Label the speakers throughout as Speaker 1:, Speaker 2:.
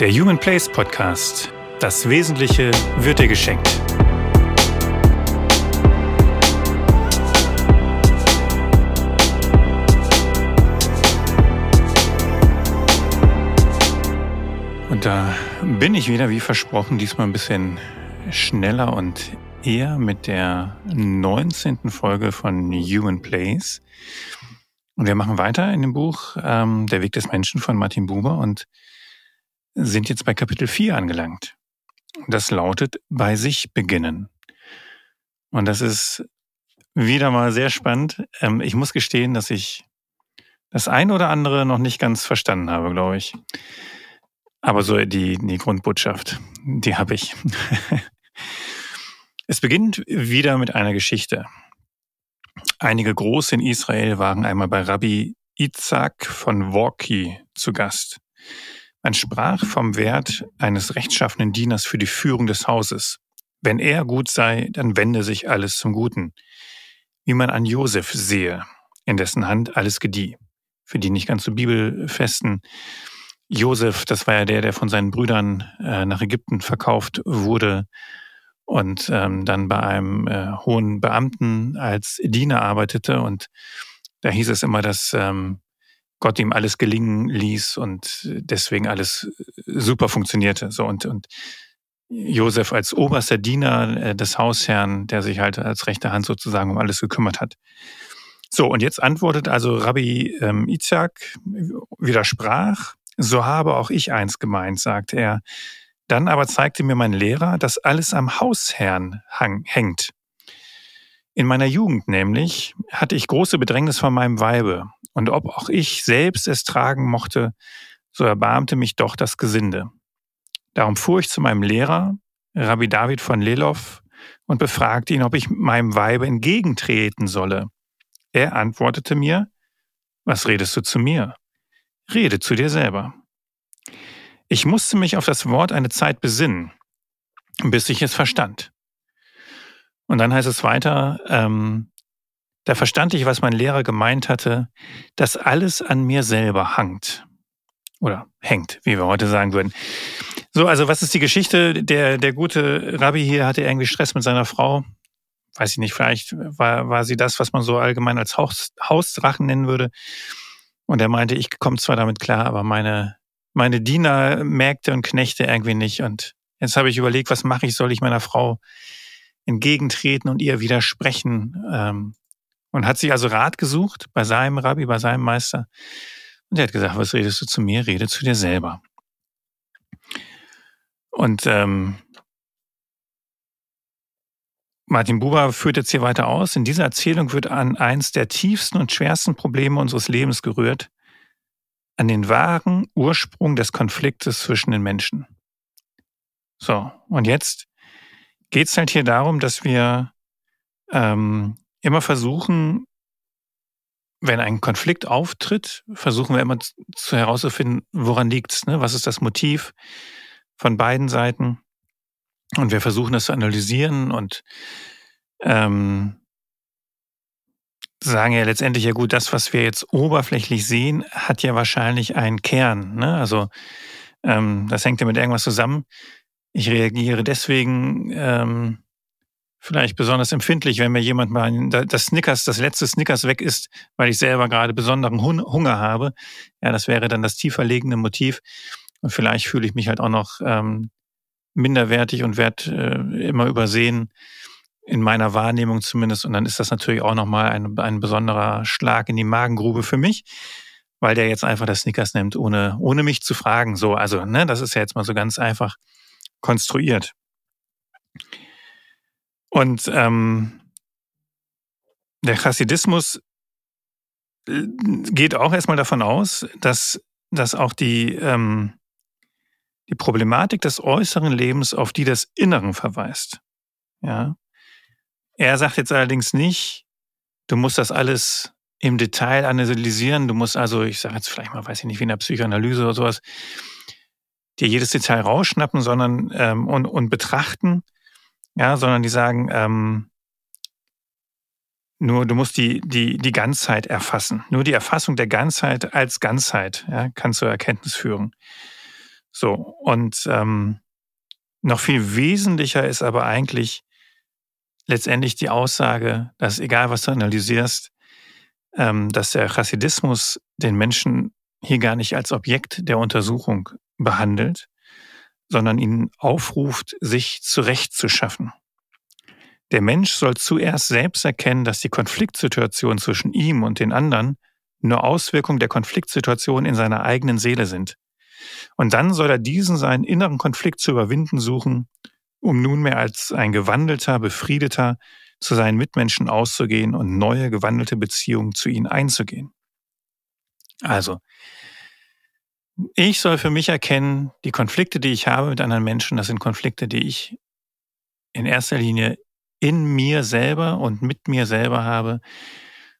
Speaker 1: Der Human Place Podcast. Das Wesentliche wird dir geschenkt. Und da bin ich wieder, wie versprochen, diesmal ein bisschen schneller und eher mit der 19. Folge von Human Place. Und wir machen weiter in dem Buch ähm, Der Weg des Menschen von Martin Buber und sind jetzt bei Kapitel 4 angelangt. Das lautet bei sich beginnen. Und das ist wieder mal sehr spannend. Ähm, ich muss gestehen, dass ich das ein oder andere noch nicht ganz verstanden habe, glaube ich. Aber so die, die Grundbotschaft, die habe ich. es beginnt wieder mit einer Geschichte. Einige Große in Israel waren einmal bei Rabbi Itzak von Worki zu Gast. Man sprach vom Wert eines rechtschaffenen Dieners für die Führung des Hauses. Wenn er gut sei, dann wende sich alles zum Guten. Wie man an Josef sehe, in dessen Hand alles gedieh. Für die nicht ganz so bibelfesten. Josef, das war ja der, der von seinen Brüdern äh, nach Ägypten verkauft wurde und ähm, dann bei einem äh, hohen Beamten als Diener arbeitete. Und da hieß es immer, dass ähm, Gott ihm alles gelingen ließ und deswegen alles super funktionierte. So und, und Josef als oberster Diener äh, des Hausherrn, der sich halt als rechte Hand sozusagen um alles gekümmert hat. So, und jetzt antwortet also Rabbi ähm, Isaac, widersprach, so habe auch ich eins gemeint, sagte er. Dann aber zeigte mir mein Lehrer, dass alles am Hausherrn hang, hängt. In meiner Jugend nämlich hatte ich große Bedrängnis von meinem Weibe, und ob auch ich selbst es tragen mochte, so erbarmte mich doch das Gesinde. Darum fuhr ich zu meinem Lehrer, Rabbi David von Lelov, und befragte ihn, ob ich meinem Weibe entgegentreten solle. Er antwortete mir, was redest du zu mir? Rede zu dir selber. Ich musste mich auf das Wort eine Zeit besinnen, bis ich es verstand. Und dann heißt es weiter, ähm, da verstand ich, was mein Lehrer gemeint hatte, dass alles an mir selber hangt. Oder hängt, wie wir heute sagen würden. So, also was ist die Geschichte? Der, der gute Rabbi hier hatte irgendwie Stress mit seiner Frau. Weiß ich nicht, vielleicht war, war sie das, was man so allgemein als Haus, Hausdrachen nennen würde. Und er meinte, ich komme zwar damit klar, aber meine, meine Diener, Mägde und Knechte irgendwie nicht. Und jetzt habe ich überlegt, was mache ich? Soll ich meiner Frau entgegentreten und ihr widersprechen. Ähm, und hat sich also Rat gesucht bei seinem Rabbi, bei seinem Meister. Und er hat gesagt, was redest du zu mir? Rede zu dir selber. Und ähm, Martin Buber führt jetzt hier weiter aus. In dieser Erzählung wird an eins der tiefsten und schwersten Probleme unseres Lebens gerührt, an den wahren Ursprung des Konfliktes zwischen den Menschen. So, und jetzt geht es halt hier darum, dass wir ähm, immer versuchen, wenn ein Konflikt auftritt, versuchen wir immer zu herauszufinden, woran liegt's, ne? Was ist das Motiv von beiden Seiten? Und wir versuchen das zu analysieren und ähm, sagen ja letztendlich ja gut, das, was wir jetzt oberflächlich sehen, hat ja wahrscheinlich einen Kern. Ne? Also ähm, das hängt ja mit irgendwas zusammen. Ich reagiere deswegen ähm, vielleicht besonders empfindlich, wenn mir jemand mal das Snickers, das letzte Snickers weg ist, weil ich selber gerade besonderen Hunger habe. Ja, das wäre dann das tiefer liegende Motiv. Und vielleicht fühle ich mich halt auch noch ähm, minderwertig und werde äh, immer übersehen, in meiner Wahrnehmung zumindest. Und dann ist das natürlich auch nochmal ein, ein besonderer Schlag in die Magengrube für mich, weil der jetzt einfach das Snickers nimmt, ohne, ohne mich zu fragen. So, also, ne, das ist ja jetzt mal so ganz einfach konstruiert. Und ähm, der Chassidismus äh, geht auch erstmal davon aus, dass, dass auch die, ähm, die Problematik des äußeren Lebens auf die des Inneren verweist. Ja. Er sagt jetzt allerdings nicht, du musst das alles im Detail analysieren. Du musst also, ich sage jetzt vielleicht mal, weiß ich nicht, wie in der Psychoanalyse oder sowas, dir jedes Detail rausschnappen, sondern ähm, und, und betrachten, ja, sondern die sagen, ähm, nur du musst die, die, die Ganzheit erfassen. Nur die Erfassung der Ganzheit als Ganzheit ja, kann zur Erkenntnis führen. So, und ähm, noch viel wesentlicher ist aber eigentlich letztendlich die Aussage, dass egal was du analysierst, ähm, dass der Chassidismus den Menschen hier gar nicht als Objekt der Untersuchung behandelt, sondern ihn aufruft, sich zurechtzuschaffen. Der Mensch soll zuerst selbst erkennen, dass die Konfliktsituation zwischen ihm und den anderen nur Auswirkungen der Konfliktsituation in seiner eigenen Seele sind. Und dann soll er diesen seinen inneren Konflikt zu überwinden suchen, um nunmehr als ein gewandelter, befriedeter zu seinen Mitmenschen auszugehen und neue gewandelte Beziehungen zu ihnen einzugehen. Also, ich soll für mich erkennen, die Konflikte, die ich habe mit anderen Menschen, das sind Konflikte, die ich in erster Linie in mir selber und mit mir selber habe.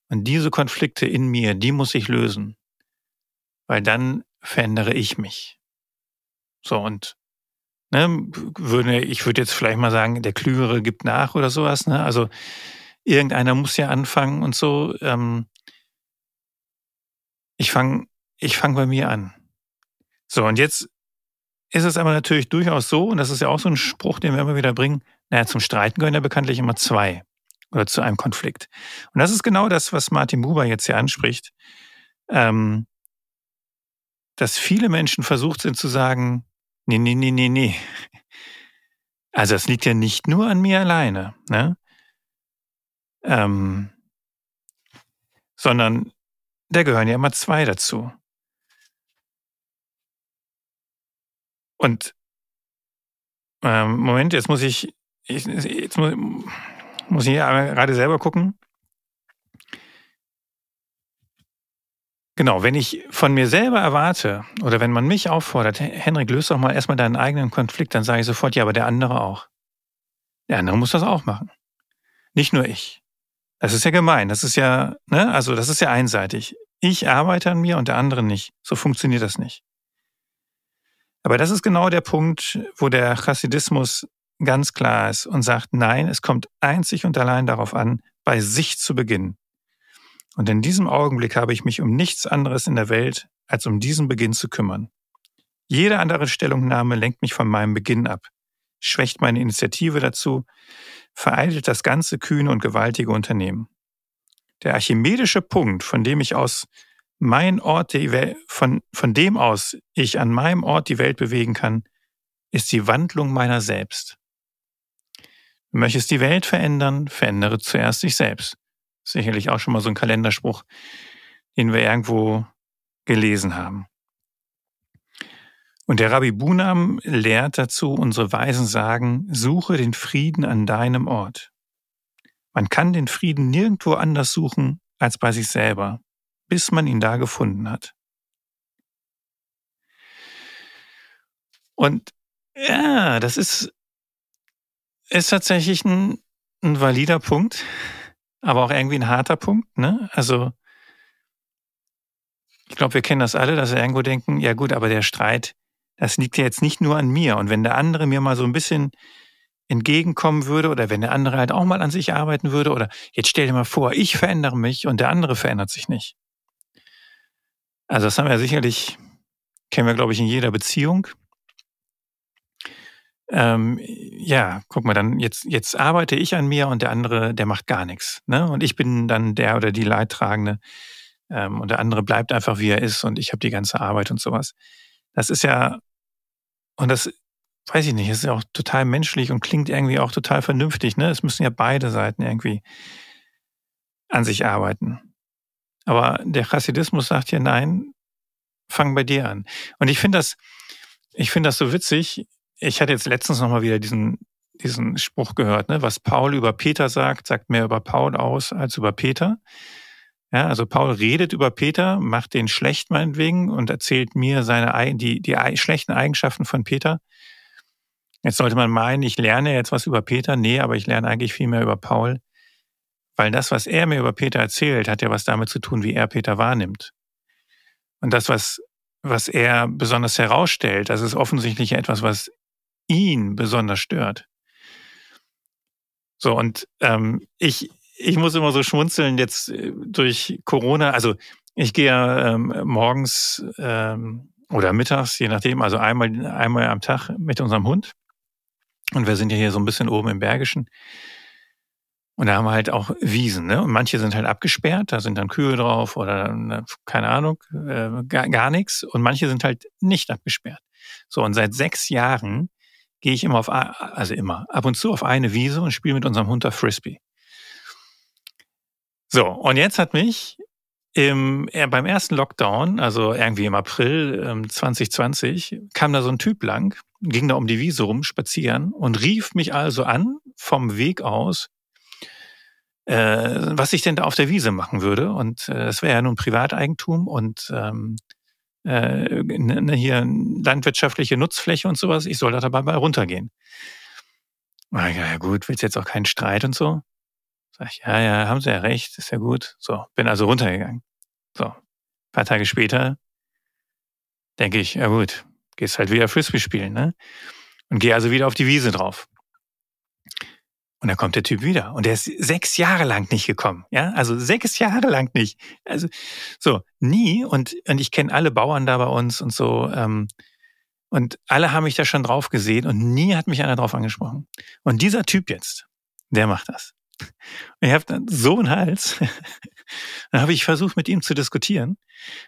Speaker 1: Und diese Konflikte in mir, die muss ich lösen, weil dann verändere ich mich. So und ne, würde ich würde jetzt vielleicht mal sagen, der Klügere gibt nach oder sowas. Ne? Also irgendeiner muss ja anfangen und so. Ähm, ich fange ich fang bei mir an. So, und jetzt ist es aber natürlich durchaus so, und das ist ja auch so ein Spruch, den wir immer wieder bringen, naja, zum Streiten gehören ja bekanntlich immer zwei oder zu einem Konflikt. Und das ist genau das, was Martin Buber jetzt hier anspricht, ähm, dass viele Menschen versucht sind zu sagen, nee, nee, nee, nee, nee. Also es liegt ja nicht nur an mir alleine, ne? Ähm, sondern da gehören ja immer zwei dazu. Und ähm, Moment, jetzt muss ich, ich jetzt muss, muss ich gerade selber gucken. Genau, wenn ich von mir selber erwarte oder wenn man mich auffordert, Henrik, löse doch mal erstmal deinen eigenen Konflikt, dann sage ich sofort, ja, aber der andere auch. Der andere muss das auch machen. Nicht nur ich. Das ist ja gemein. Das ist ja, ne, also das ist ja einseitig. Ich arbeite an mir und der andere nicht. So funktioniert das nicht. Aber das ist genau der Punkt, wo der Chassidismus ganz klar ist und sagt, nein, es kommt einzig und allein darauf an, bei sich zu beginnen. Und in diesem Augenblick habe ich mich um nichts anderes in der Welt als um diesen Beginn zu kümmern. Jede andere Stellungnahme lenkt mich von meinem Beginn ab, schwächt meine Initiative dazu, vereitelt das ganze kühne und gewaltige Unternehmen. Der archimedische Punkt, von dem ich aus mein Ort, Welt, von, von dem aus ich an meinem Ort die Welt bewegen kann, ist die Wandlung meiner selbst. Du möchtest die Welt verändern, verändere zuerst dich selbst. Sicherlich auch schon mal so ein Kalenderspruch, den wir irgendwo gelesen haben. Und der Rabbi Bunam lehrt dazu, unsere Weisen sagen, suche den Frieden an deinem Ort. Man kann den Frieden nirgendwo anders suchen als bei sich selber bis man ihn da gefunden hat. Und ja, das ist, ist tatsächlich ein, ein valider Punkt, aber auch irgendwie ein harter Punkt. Ne? Also ich glaube, wir kennen das alle, dass wir irgendwo denken, ja gut, aber der Streit, das liegt ja jetzt nicht nur an mir. Und wenn der andere mir mal so ein bisschen entgegenkommen würde oder wenn der andere halt auch mal an sich arbeiten würde oder jetzt stell dir mal vor, ich verändere mich und der andere verändert sich nicht. Also das haben wir sicherlich, kennen wir, glaube ich, in jeder Beziehung. Ähm, ja, guck mal, dann jetzt, jetzt arbeite ich an mir und der andere, der macht gar nichts. Ne? Und ich bin dann der oder die Leidtragende. Ähm, und der andere bleibt einfach, wie er ist und ich habe die ganze Arbeit und sowas. Das ist ja, und das weiß ich nicht, ist ja auch total menschlich und klingt irgendwie auch total vernünftig. Ne? Es müssen ja beide Seiten irgendwie an sich arbeiten. Aber der Chassidismus sagt hier, nein, fang bei dir an. Und ich finde das, ich finde das so witzig. Ich hatte jetzt letztens nochmal wieder diesen, diesen Spruch gehört, ne? was Paul über Peter sagt, sagt mehr über Paul aus als über Peter. Ja, also Paul redet über Peter, macht den schlecht meinetwegen und erzählt mir seine, die, die schlechten Eigenschaften von Peter. Jetzt sollte man meinen, ich lerne jetzt was über Peter. Nee, aber ich lerne eigentlich viel mehr über Paul. Weil das, was er mir über Peter erzählt, hat ja was damit zu tun, wie er Peter wahrnimmt. Und das, was, was er besonders herausstellt, das ist offensichtlich etwas, was ihn besonders stört. So, und ähm, ich, ich muss immer so schmunzeln jetzt äh, durch Corona. Also ich gehe ähm, morgens ähm, oder mittags, je nachdem, also einmal, einmal am Tag mit unserem Hund. Und wir sind ja hier so ein bisschen oben im Bergischen. Und da haben wir halt auch Wiesen, ne? Und manche sind halt abgesperrt, da sind dann Kühe drauf oder ne, keine Ahnung, äh, gar, gar nichts. Und manche sind halt nicht abgesperrt. So, und seit sechs Jahren gehe ich immer auf, also immer, ab und zu auf eine Wiese und spiele mit unserem Hund da Frisbee. So, und jetzt hat mich im, äh, beim ersten Lockdown, also irgendwie im April ähm, 2020, kam da so ein Typ lang, ging da um die Wiese rum, spazieren und rief mich also an vom Weg aus, was ich denn da auf der Wiese machen würde. Und äh, das wäre ja nun Privateigentum und ähm, äh, ne, ne, hier landwirtschaftliche Nutzfläche und sowas. Ich soll da dabei mal runtergehen. Na ja, gut, willst jetzt auch keinen Streit und so? Sag ich, ja, ja, haben Sie ja recht, ist ja gut. So, bin also runtergegangen. So, ein paar Tage später denke ich, ja gut, gehst halt wieder Frisbee spielen, ne? Und gehe also wieder auf die Wiese drauf. Und dann kommt der Typ wieder. Und der ist sechs Jahre lang nicht gekommen. Ja, also sechs Jahre lang nicht. Also so, nie. Und, und ich kenne alle Bauern da bei uns und so. Ähm, und alle haben mich da schon drauf gesehen und nie hat mich einer drauf angesprochen. Und dieser Typ jetzt, der macht das. Und ich habe dann so einen Hals. dann habe ich versucht, mit ihm zu diskutieren.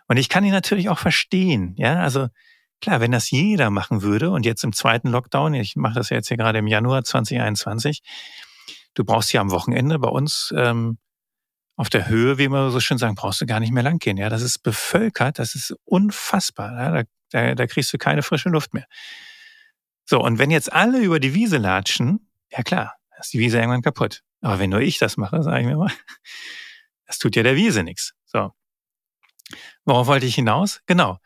Speaker 1: Und ich kann ihn natürlich auch verstehen. Ja, also klar, wenn das jeder machen würde und jetzt im zweiten Lockdown, ich mache das ja jetzt hier gerade im Januar 2021, du brauchst ja am Wochenende bei uns ähm, auf der Höhe, wie wir so schön sagen, brauchst du gar nicht mehr langgehen. Ja, das ist bevölkert, das ist unfassbar. Ja? Da, da, da kriegst du keine frische Luft mehr. So, und wenn jetzt alle über die Wiese latschen, ja klar, ist die Wiese irgendwann kaputt. Aber wenn nur ich das mache, sage ich mir mal, das tut ja der Wiese nichts. So. Worauf wollte ich hinaus? Genau.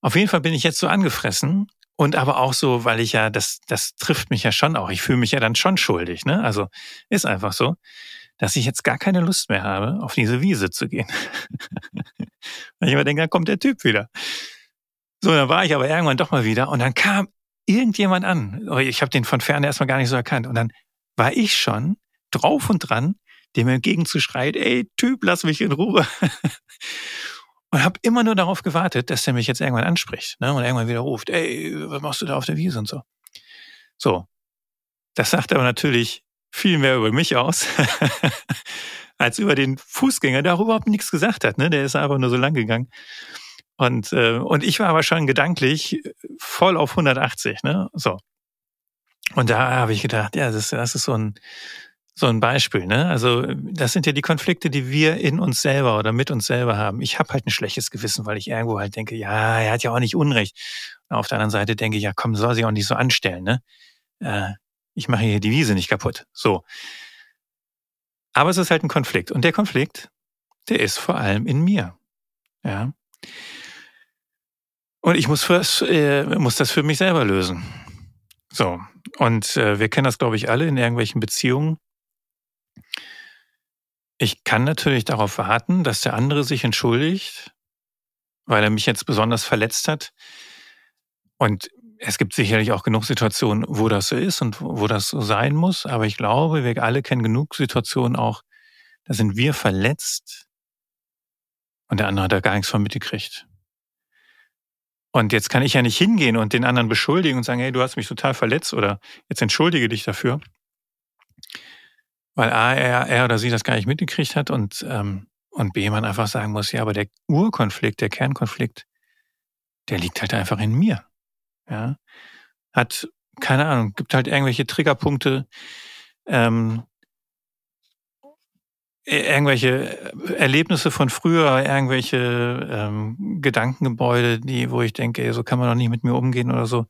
Speaker 1: Auf jeden Fall bin ich jetzt so angefressen und aber auch so, weil ich ja, das, das trifft mich ja schon auch. Ich fühle mich ja dann schon schuldig, ne? Also ist einfach so, dass ich jetzt gar keine Lust mehr habe, auf diese Wiese zu gehen. weil ich immer denke, da kommt der Typ wieder. So, dann war ich aber irgendwann doch mal wieder und dann kam irgendjemand an. Ich habe den von ferne erstmal gar nicht so erkannt. Und dann war ich schon drauf und dran, dem entgegenzuschreien, ey, Typ, lass mich in Ruhe. und habe immer nur darauf gewartet, dass er mich jetzt irgendwann anspricht ne? und irgendwann wieder ruft, ey, was machst du da auf der Wiese und so. So, das sagt aber natürlich viel mehr über mich aus, als über den Fußgänger, der auch überhaupt nichts gesagt hat. Ne? Der ist einfach nur so lang gegangen. Und, äh, und ich war aber schon gedanklich voll auf 180. Ne? So. Und da habe ich gedacht, ja, das, das ist so ein, so ein Beispiel, ne? Also das sind ja die Konflikte, die wir in uns selber oder mit uns selber haben. Ich habe halt ein schlechtes Gewissen, weil ich irgendwo halt denke, ja, er hat ja auch nicht Unrecht. Und auf der anderen Seite denke ich, ja, komm, soll sich auch nicht so anstellen, ne? Äh, ich mache hier die Wiese nicht kaputt. So. Aber es ist halt ein Konflikt. Und der Konflikt, der ist vor allem in mir. Ja. Und ich muss, fürs, äh, muss das für mich selber lösen. So. Und äh, wir kennen das, glaube ich, alle in irgendwelchen Beziehungen. Ich kann natürlich darauf warten, dass der andere sich entschuldigt, weil er mich jetzt besonders verletzt hat. Und es gibt sicherlich auch genug Situationen, wo das so ist und wo das so sein muss. Aber ich glaube, wir alle kennen genug Situationen auch, da sind wir verletzt und der andere hat da gar nichts von mitgekriegt. Und jetzt kann ich ja nicht hingehen und den anderen beschuldigen und sagen, hey, du hast mich total verletzt oder jetzt entschuldige dich dafür weil A, er, er oder sie das gar nicht mitgekriegt hat und, ähm, und B, man einfach sagen muss, ja, aber der Urkonflikt, der Kernkonflikt, der liegt halt einfach in mir. Ja. Hat, keine Ahnung, gibt halt irgendwelche Triggerpunkte, ähm, irgendwelche Erlebnisse von früher, irgendwelche ähm, Gedankengebäude, die, wo ich denke, ey, so kann man doch nicht mit mir umgehen oder so.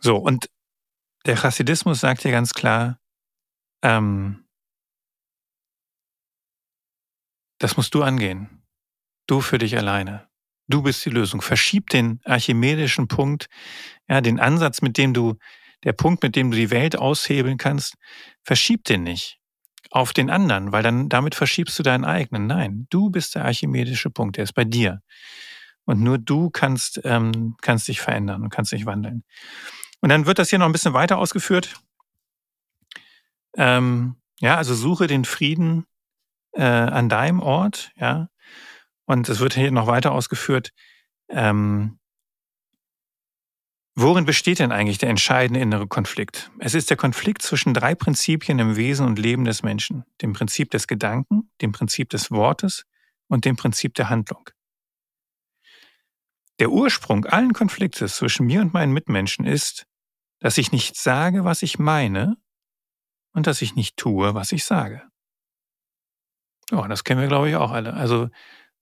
Speaker 1: So, und der Chassidismus sagt ja ganz klar, ähm, das musst du angehen. Du für dich alleine. Du bist die Lösung. Verschieb den archimedischen Punkt, ja, den Ansatz, mit dem du, der Punkt, mit dem du die Welt aushebeln kannst, verschieb den nicht auf den anderen, weil dann damit verschiebst du deinen eigenen. Nein, du bist der archimedische Punkt, der ist bei dir. Und nur du kannst, ähm, kannst dich verändern und kannst dich wandeln. Und dann wird das hier noch ein bisschen weiter ausgeführt. Ähm, ja, also suche den Frieden äh, an deinem Ort, ja. Und es wird hier noch weiter ausgeführt. Ähm, worin besteht denn eigentlich der entscheidende innere Konflikt? Es ist der Konflikt zwischen drei Prinzipien im Wesen und Leben des Menschen. Dem Prinzip des Gedanken, dem Prinzip des Wortes und dem Prinzip der Handlung. Der Ursprung allen Konfliktes zwischen mir und meinen Mitmenschen ist, dass ich nicht sage, was ich meine und dass ich nicht tue, was ich sage. Oh, das kennen wir, glaube ich, auch alle. Also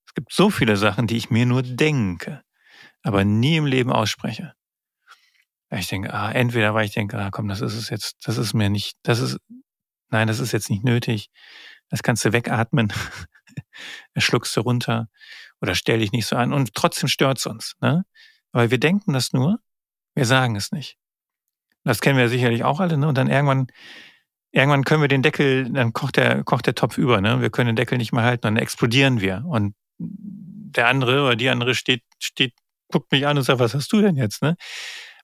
Speaker 1: es gibt so viele Sachen, die ich mir nur denke, aber nie im Leben ausspreche. Ich denke, ah, entweder weil ich denke, ah, komm, das ist es jetzt, das ist mir nicht, das ist, nein, das ist jetzt nicht nötig. Das kannst du wegatmen. schluckst du runter oder stell dich nicht so an und trotzdem stört's uns. Ne? Aber wir denken das nur, wir sagen es nicht. Das kennen wir sicherlich auch alle. Ne? Und dann irgendwann, irgendwann können wir den Deckel, dann kocht der, kocht der Topf über. Ne? Wir können den Deckel nicht mehr halten, dann explodieren wir. Und der andere oder die andere steht, steht, guckt mich an und sagt, was hast du denn jetzt? Ne?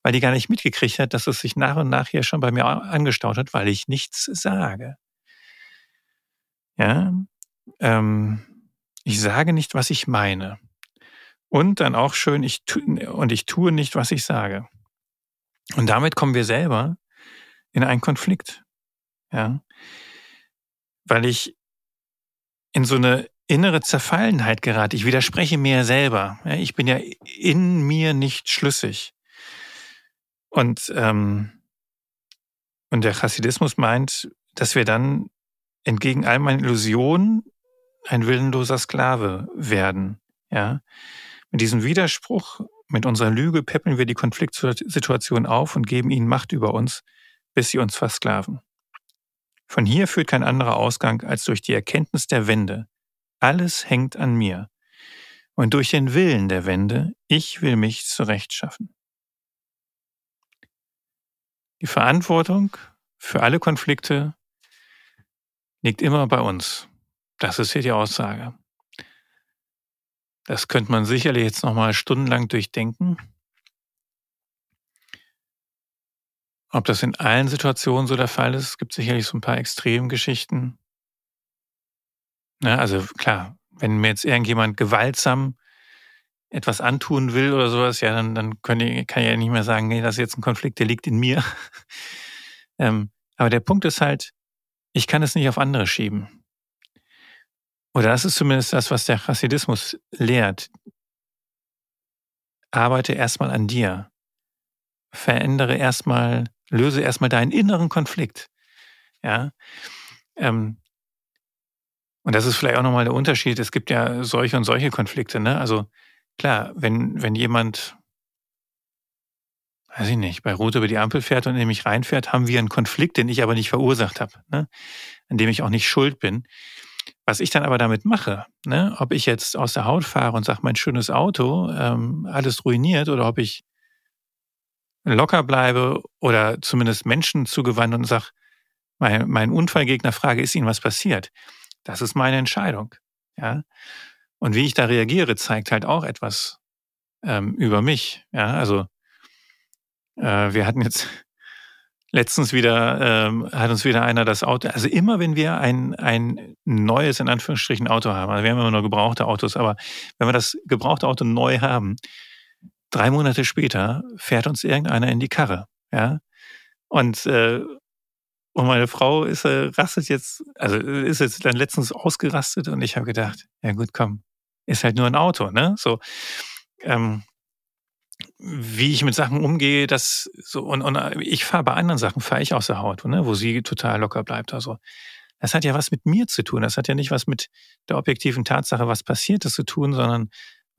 Speaker 1: Weil die gar nicht mitgekriegt hat, dass es sich nach und nach hier schon bei mir angestaut hat, weil ich nichts sage. Ja, ähm, ich sage nicht, was ich meine. Und dann auch schön, ich tu, und ich tue nicht, was ich sage. Und damit kommen wir selber in einen Konflikt. Ja. Weil ich in so eine innere Zerfallenheit gerate. Ich widerspreche mir selber. Ja, ich bin ja in mir nicht schlüssig. Und, ähm, und der Chassidismus meint, dass wir dann entgegen all meinen Illusionen ein willenloser Sklave werden. Ja? Mit diesem Widerspruch, mit unserer Lüge peppeln wir die Konfliktsituation auf und geben ihnen Macht über uns, bis sie uns versklaven. Von hier führt kein anderer Ausgang als durch die Erkenntnis der Wende. Alles hängt an mir. Und durch den Willen der Wende, ich will mich zurechtschaffen. Die Verantwortung für alle Konflikte liegt immer bei uns. Das ist hier die Aussage. Das könnte man sicherlich jetzt nochmal stundenlang durchdenken. Ob das in allen Situationen so der Fall ist, gibt sicherlich so ein paar Extremgeschichten. Ja, also klar, wenn mir jetzt irgendjemand gewaltsam etwas antun will oder sowas, ja, dann, dann kann ich, kann ich ja nicht mehr sagen, nee, das ist jetzt ein Konflikt, der liegt in mir. ähm, aber der Punkt ist halt, ich kann es nicht auf andere schieben. Oder das ist zumindest das, was der Chassidismus lehrt. Arbeite erstmal an dir. Verändere erstmal, löse erstmal deinen inneren Konflikt. Ja. Ähm, und das ist vielleicht auch nochmal der Unterschied. Es gibt ja solche und solche Konflikte, ne? Also klar, wenn, wenn jemand, weiß ich nicht, bei Rot über die Ampel fährt und in mich reinfährt, haben wir einen Konflikt, den ich aber nicht verursacht habe, ne? an dem ich auch nicht schuld bin. Was ich dann aber damit mache, ne, ob ich jetzt aus der Haut fahre und sage, mein schönes Auto, ähm, alles ruiniert, oder ob ich locker bleibe oder zumindest Menschen zugewandt und sage, mein, mein Unfallgegner frage, ist Ihnen was passiert? Das ist meine Entscheidung. Ja? Und wie ich da reagiere, zeigt halt auch etwas ähm, über mich. Ja, also äh, wir hatten jetzt Letztens wieder ähm, hat uns wieder einer das Auto, also immer wenn wir ein, ein neues, in Anführungsstrichen, Auto haben, also wir haben immer nur gebrauchte Autos, aber wenn wir das gebrauchte Auto neu haben, drei Monate später fährt uns irgendeiner in die Karre, ja. Und, äh, und meine Frau ist äh, rastet jetzt, also ist jetzt dann letztens ausgerastet und ich habe gedacht, ja gut, komm, ist halt nur ein Auto, ne? So. Ähm, wie ich mit Sachen umgehe, das so und, und ich fahre bei anderen Sachen fahre ich aus der Haut, ne, wo sie total locker bleibt. Also das hat ja was mit mir zu tun. Das hat ja nicht was mit der objektiven Tatsache, was passiert ist, zu tun, sondern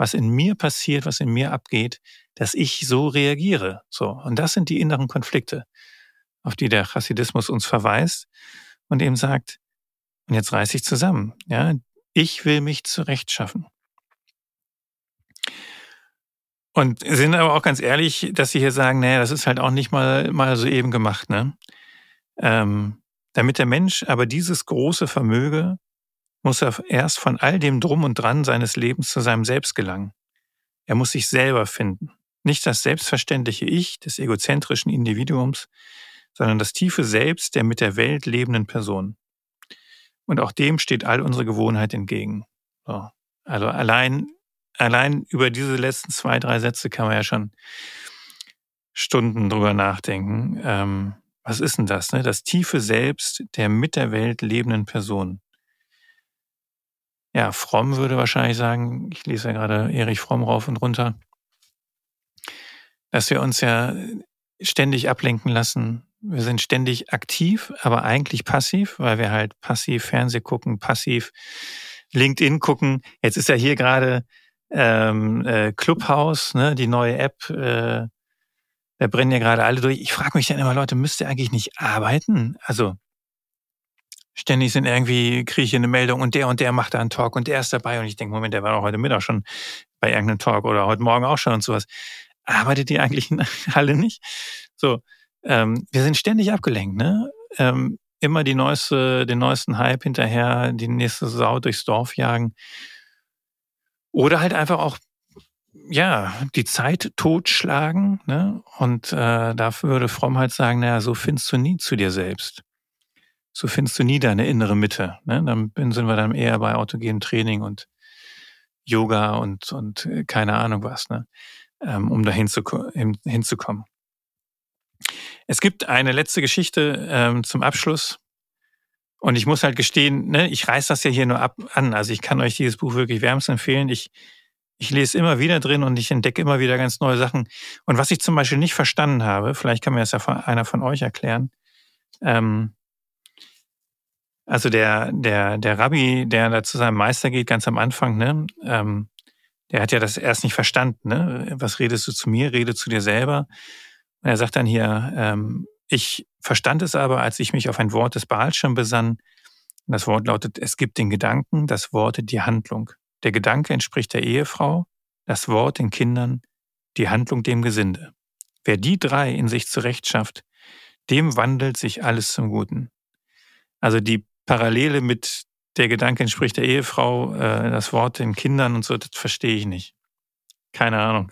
Speaker 1: was in mir passiert, was in mir abgeht, dass ich so reagiere. So und das sind die inneren Konflikte, auf die der Chassidismus uns verweist und eben sagt: Und jetzt reiß ich zusammen. Ja, ich will mich zurechtschaffen. Und sind aber auch ganz ehrlich, dass sie hier sagen, naja, das ist halt auch nicht mal, mal so eben gemacht, ne? Ähm, damit der Mensch aber dieses große Vermöge, muss er erst von all dem Drum und Dran seines Lebens zu seinem Selbst gelangen. Er muss sich selber finden. Nicht das selbstverständliche Ich des egozentrischen Individuums, sondern das tiefe Selbst der mit der Welt lebenden Person. Und auch dem steht all unsere Gewohnheit entgegen. So. Also allein allein über diese letzten zwei, drei Sätze kann man ja schon Stunden drüber nachdenken. Ähm, was ist denn das? Ne? Das tiefe Selbst der mit der Welt lebenden Person. Ja, Fromm würde wahrscheinlich sagen, ich lese ja gerade Erich Fromm rauf und runter, dass wir uns ja ständig ablenken lassen. Wir sind ständig aktiv, aber eigentlich passiv, weil wir halt passiv Fernseh gucken, passiv LinkedIn gucken. Jetzt ist ja hier gerade ähm, äh, Clubhouse, ne, die neue App, äh, da brennen ja gerade alle durch. Ich frage mich dann immer, Leute, müsst ihr eigentlich nicht arbeiten? Also ständig sind irgendwie, kriege ich eine Meldung und der und der macht da einen Talk und der ist dabei und ich denke, Moment, der war doch heute Mittag schon bei irgendeinem Talk oder heute Morgen auch schon und sowas. Arbeitet die eigentlich alle nicht? So, ähm, wir sind ständig abgelenkt, ne? Ähm, immer die neueste, den neuesten Hype hinterher, die nächste Sau durchs Dorf jagen. Oder halt einfach auch, ja, die Zeit totschlagen. Ne? Und äh, dafür würde Fromm halt sagen, naja, so findest du nie zu dir selbst. So findest du nie deine innere Mitte. Ne? Dann sind wir dann eher bei autogenem Training und Yoga und, und äh, keine Ahnung was, ne? ähm, um da hinzukommen. Es gibt eine letzte Geschichte ähm, zum Abschluss. Und ich muss halt gestehen, ne, ich reiß das ja hier nur ab an. Also ich kann euch dieses Buch wirklich wärmstens empfehlen. Ich, ich lese immer wieder drin und ich entdecke immer wieder ganz neue Sachen. Und was ich zum Beispiel nicht verstanden habe, vielleicht kann mir das ja einer von euch erklären. Ähm, also der, der, der Rabbi, der da zu seinem Meister geht, ganz am Anfang, ne, ähm, der hat ja das erst nicht verstanden. Ne? Was redest du zu mir? Rede zu dir selber. Und er sagt dann hier, ähm, ich verstand es aber, als ich mich auf ein Wort des Baalschirm besann. Das Wort lautet, es gibt den Gedanken, das Wort die Handlung. Der Gedanke entspricht der Ehefrau, das Wort den Kindern, die Handlung dem Gesinde. Wer die drei in sich zurechtschafft, dem wandelt sich alles zum Guten. Also die Parallele mit der Gedanke entspricht der Ehefrau, äh, das Wort den Kindern und so, das verstehe ich nicht. Keine Ahnung.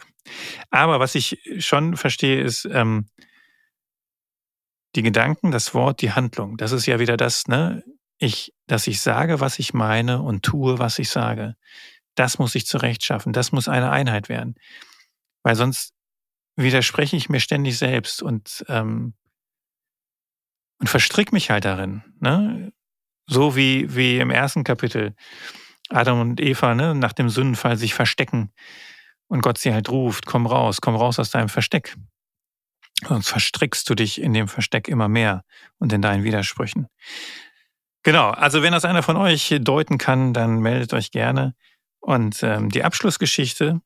Speaker 1: Aber was ich schon verstehe, ist ähm, die Gedanken, das Wort, die Handlung. Das ist ja wieder das, ne? Ich, dass ich sage, was ich meine und tue, was ich sage. Das muss ich zurechtschaffen. Das muss eine Einheit werden. Weil sonst widerspreche ich mir ständig selbst und, ähm, und verstrick mich halt darin. Ne? So wie, wie im ersten Kapitel Adam und Eva ne, nach dem Sündenfall sich verstecken und Gott sie halt ruft, komm raus, komm raus aus deinem Versteck. Sonst verstrickst du dich in dem Versteck immer mehr und in deinen Widersprüchen. Genau, also wenn das einer von euch deuten kann, dann meldet euch gerne. Und ähm, die Abschlussgeschichte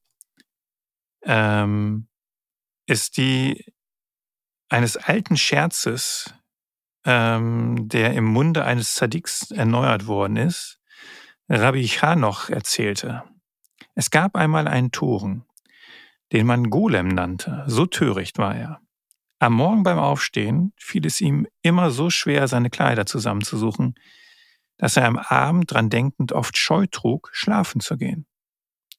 Speaker 1: ähm, ist die eines alten Scherzes, ähm, der im Munde eines Zadiks erneuert worden ist. Rabbi Chanoch erzählte. Es gab einmal einen Toren, den man Golem nannte, so töricht war er. Am Morgen beim Aufstehen fiel es ihm immer so schwer, seine Kleider zusammenzusuchen, dass er am Abend dran denkend oft Scheu trug, schlafen zu gehen.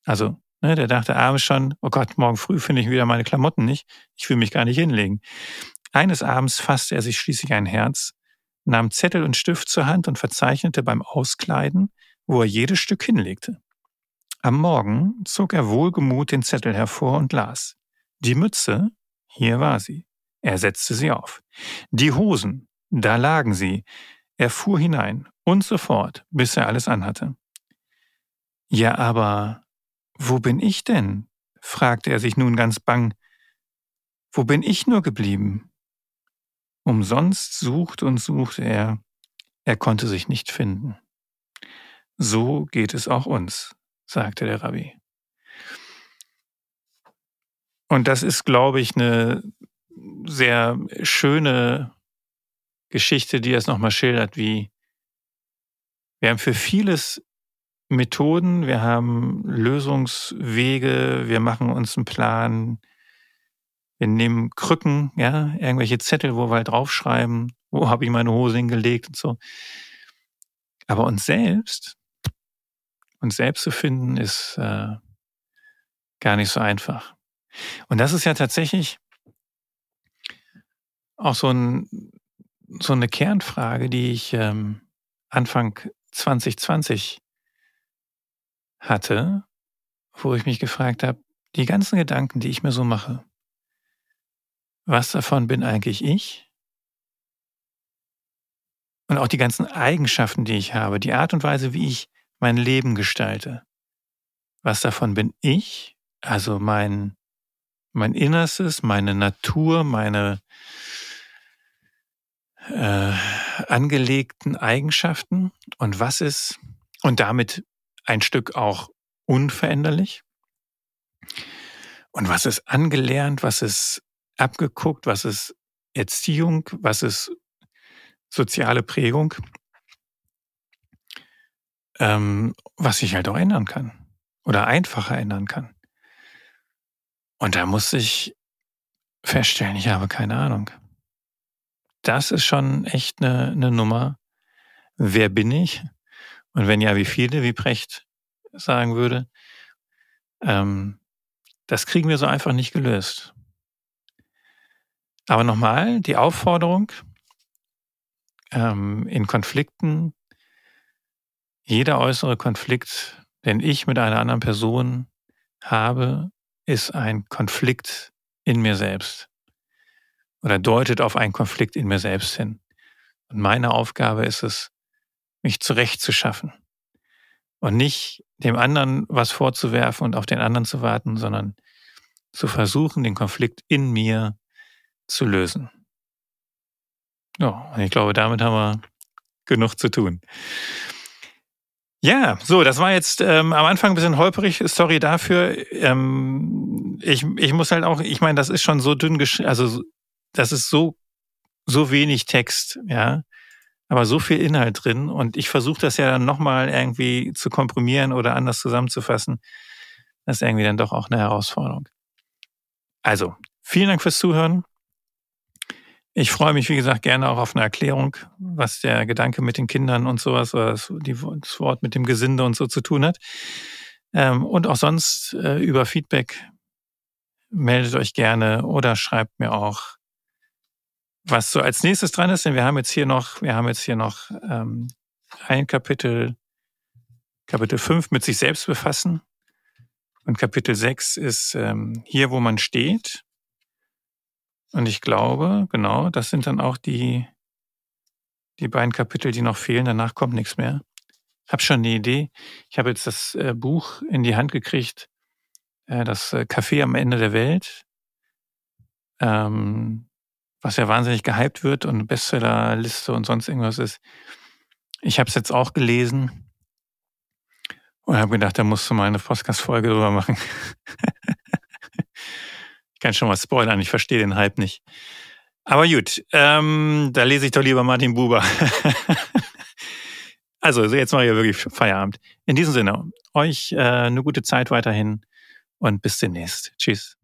Speaker 1: Also, ne, der dachte abends schon, oh Gott, morgen früh finde ich wieder meine Klamotten nicht, ich will mich gar nicht hinlegen. Eines Abends fasste er sich schließlich ein Herz, nahm Zettel und Stift zur Hand und verzeichnete beim Auskleiden, wo er jedes Stück hinlegte. Am Morgen zog er wohlgemut den Zettel hervor und las. Die Mütze, hier war sie. Er setzte sie auf. Die Hosen, da lagen sie. Er fuhr hinein und sofort, bis er alles anhatte. Ja, aber wo bin ich denn? fragte er sich nun ganz bang. Wo bin ich nur geblieben? Umsonst sucht und suchte er, er konnte sich nicht finden. So geht es auch uns sagte der Rabbi. Und das ist, glaube ich, eine sehr schöne Geschichte, die es nochmal schildert, wie wir haben für vieles Methoden, wir haben Lösungswege, wir machen uns einen Plan, wir nehmen Krücken, ja, irgendwelche Zettel, wo wir halt draufschreiben, wo habe ich meine Hose hingelegt und so. Aber uns selbst, uns selbst zu finden, ist äh, gar nicht so einfach. Und das ist ja tatsächlich auch so, ein, so eine Kernfrage, die ich ähm, Anfang 2020 hatte, wo ich mich gefragt habe, die ganzen Gedanken, die ich mir so mache, was davon bin eigentlich ich? Und auch die ganzen Eigenschaften, die ich habe, die Art und Weise, wie ich mein Leben gestalte. Was davon bin ich? Also mein, mein Innerstes, meine Natur, meine äh, angelegten Eigenschaften und was ist und damit ein Stück auch unveränderlich und was ist angelernt, was ist abgeguckt, was ist Erziehung, was ist soziale Prägung, ähm, was sich halt auch ändern kann oder einfacher ändern kann. Und da muss ich feststellen, ich habe keine Ahnung das ist schon echt eine, eine Nummer. Wer bin ich? Und wenn ja, wie viele, wie Precht sagen würde. Ähm, das kriegen wir so einfach nicht gelöst. Aber nochmal, die Aufforderung, ähm, in Konflikten, jeder äußere Konflikt, den ich mit einer anderen Person habe, ist ein Konflikt in mir selbst oder deutet auf einen Konflikt in mir selbst hin. Und meine Aufgabe ist es, mich zurechtzuschaffen und nicht dem anderen was vorzuwerfen und auf den anderen zu warten, sondern zu versuchen, den Konflikt in mir zu lösen. Ja, und ich glaube, damit haben wir genug zu tun. Ja, so, das war jetzt ähm, am Anfang ein bisschen holperig. Sorry dafür. Ähm, ich, ich muss halt auch, ich meine, das ist schon so dünn geschrieben, also das ist so, so wenig Text, ja, aber so viel Inhalt drin. Und ich versuche das ja dann nochmal irgendwie zu komprimieren oder anders zusammenzufassen. Das ist irgendwie dann doch auch eine Herausforderung. Also, vielen Dank fürs Zuhören. Ich freue mich, wie gesagt, gerne auch auf eine Erklärung, was der Gedanke mit den Kindern und sowas oder das, Wort mit dem Gesinde und so zu tun hat. Ähm, und auch sonst äh, über Feedback meldet euch gerne oder schreibt mir auch was so als nächstes dran ist, denn wir haben jetzt hier noch, wir haben jetzt hier noch ähm, ein Kapitel, Kapitel 5 mit sich selbst befassen. Und Kapitel 6 ist ähm, hier, wo man steht. Und ich glaube, genau, das sind dann auch die, die beiden Kapitel, die noch fehlen. Danach kommt nichts mehr. Hab schon eine Idee. Ich habe jetzt das äh, Buch in die Hand gekriegt, äh, das äh, Café am Ende der Welt. Ähm, was ja wahnsinnig gehypt wird und Bestsellerliste und sonst irgendwas ist. Ich habe es jetzt auch gelesen und habe gedacht, da musst du mal eine Podcast-Folge drüber machen. kann schon mal spoilern, ich verstehe den Hype nicht. Aber gut, ähm, da lese ich doch lieber Martin Buber. also, jetzt mache ich ja wirklich Feierabend. In diesem Sinne, euch äh, eine gute Zeit weiterhin und bis demnächst. Tschüss.